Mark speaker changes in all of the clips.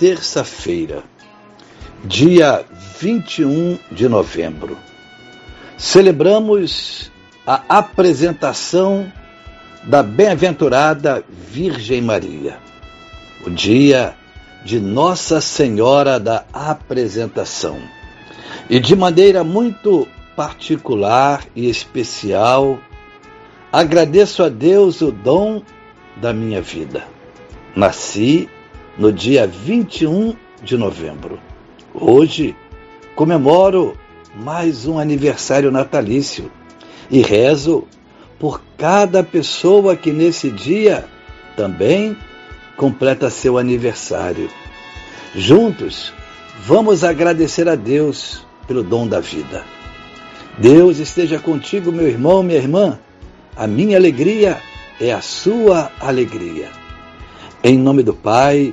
Speaker 1: terça-feira, dia 21 de novembro, celebramos a apresentação da bem-aventurada Virgem Maria, o dia de Nossa Senhora da Apresentação. E de maneira muito particular e especial, agradeço a Deus o dom da minha vida. Nasci no dia 21 de novembro. Hoje comemoro mais um aniversário natalício e rezo por cada pessoa que nesse dia também completa seu aniversário. Juntos, vamos agradecer a Deus pelo dom da vida. Deus esteja contigo, meu irmão, minha irmã. A minha alegria é a sua alegria. Em nome do Pai,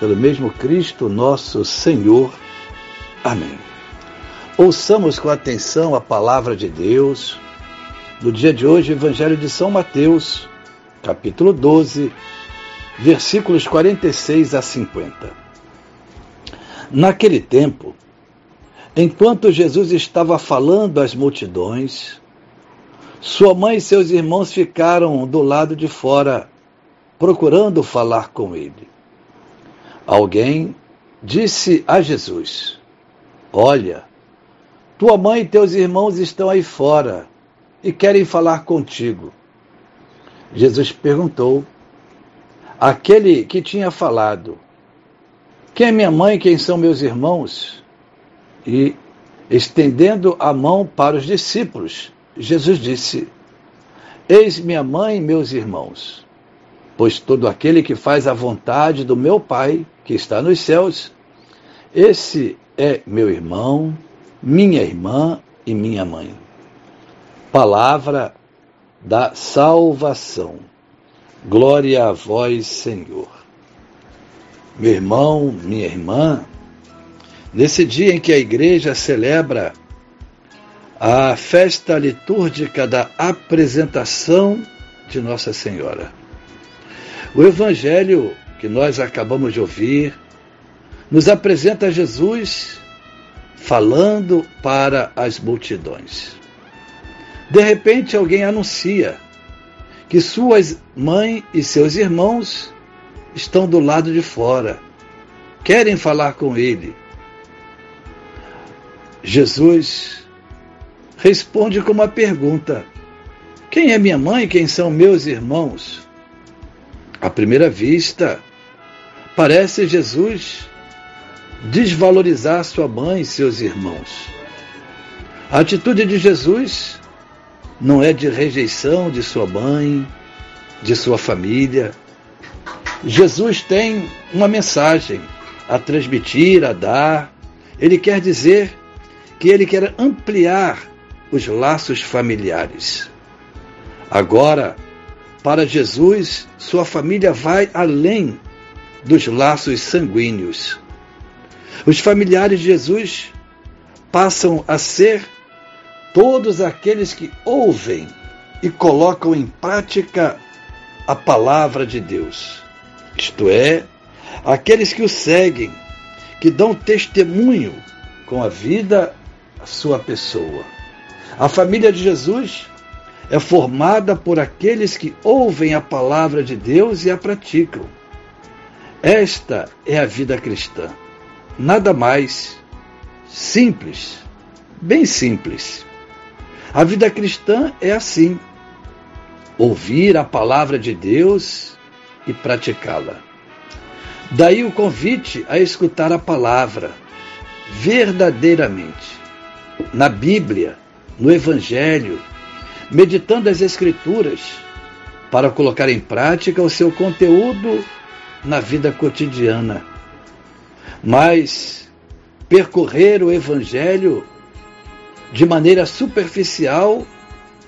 Speaker 1: pelo mesmo Cristo nosso Senhor. Amém. Ouçamos com atenção a palavra de Deus. No dia de hoje, Evangelho de São Mateus, capítulo 12, versículos 46 a 50. Naquele tempo, enquanto Jesus estava falando às multidões, sua mãe e seus irmãos ficaram do lado de fora, procurando falar com ele. Alguém disse a Jesus: Olha, tua mãe e teus irmãos estão aí fora e querem falar contigo. Jesus perguntou àquele que tinha falado: Quem é minha mãe quem são meus irmãos? E, estendendo a mão para os discípulos, Jesus disse: Eis minha mãe e meus irmãos. Pois todo aquele que faz a vontade do meu Pai, que está nos céus, esse é meu irmão, minha irmã e minha mãe. Palavra da salvação. Glória a vós, Senhor. Meu irmão, minha irmã, nesse dia em que a igreja celebra a festa litúrgica da apresentação de Nossa Senhora. O Evangelho que nós acabamos de ouvir nos apresenta Jesus falando para as multidões. De repente, alguém anuncia que suas mãe e seus irmãos estão do lado de fora, querem falar com ele. Jesus responde com uma pergunta: Quem é minha mãe? Quem são meus irmãos? À primeira vista, parece Jesus desvalorizar sua mãe e seus irmãos. A atitude de Jesus não é de rejeição de sua mãe, de sua família. Jesus tem uma mensagem a transmitir, a dar. Ele quer dizer que ele quer ampliar os laços familiares. Agora, para Jesus, sua família vai além dos laços sanguíneos. Os familiares de Jesus passam a ser todos aqueles que ouvem e colocam em prática a palavra de Deus. Isto é, aqueles que o seguem, que dão testemunho com a vida, a sua pessoa. A família de Jesus é formada por aqueles que ouvem a palavra de Deus e a praticam. Esta é a vida cristã. Nada mais. Simples. Bem simples. A vida cristã é assim: ouvir a palavra de Deus e praticá-la. Daí o convite a escutar a palavra verdadeiramente. Na Bíblia, no Evangelho, meditando as Escrituras, para colocar em prática o seu conteúdo na vida cotidiana. Mas percorrer o Evangelho de maneira superficial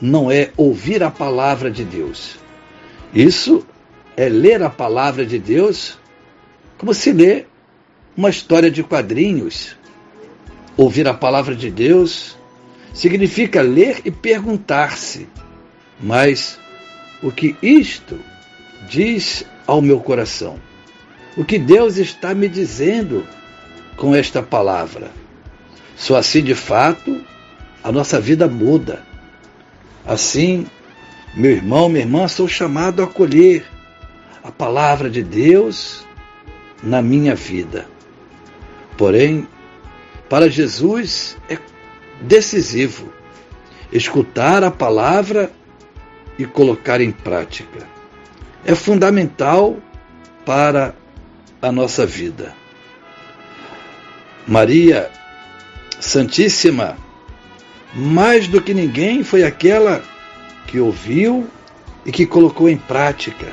Speaker 1: não é ouvir a palavra de Deus. Isso é ler a palavra de Deus como se lê uma história de quadrinhos. Ouvir a palavra de Deus significa ler e perguntar-se: mas o que isto diz ao meu coração? O que Deus está me dizendo com esta palavra? Só assim, de fato, a nossa vida muda. Assim, meu irmão, minha irmã, sou chamado a acolher a palavra de Deus na minha vida. Porém, para Jesus é decisivo escutar a palavra e colocar em prática. É fundamental para a nossa vida. Maria Santíssima mais do que ninguém, foi aquela que ouviu e que colocou em prática,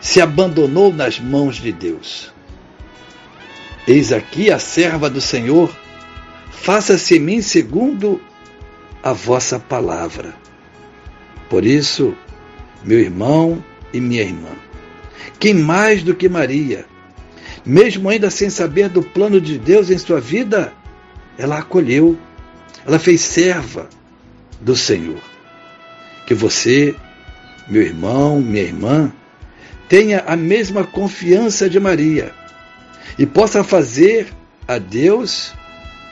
Speaker 1: se abandonou nas mãos de Deus. Eis aqui a serva do Senhor, faça-se em mim segundo a vossa palavra. Por isso, meu irmão e minha irmã, quem mais do que Maria, mesmo ainda sem saber do plano de Deus em sua vida, ela acolheu ela fez serva do Senhor. Que você, meu irmão, minha irmã, tenha a mesma confiança de Maria e possa fazer a Deus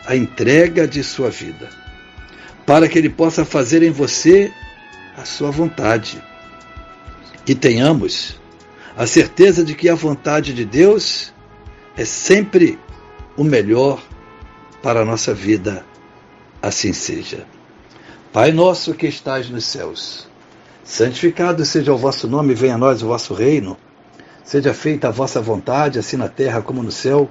Speaker 1: a entrega de sua vida, para que Ele possa fazer em você a sua vontade. E tenhamos a certeza de que a vontade de Deus é sempre o melhor para a nossa vida assim seja. Pai nosso que estás nos céus, santificado seja o vosso nome, venha a nós o vosso reino. Seja feita a vossa vontade, assim na terra como no céu.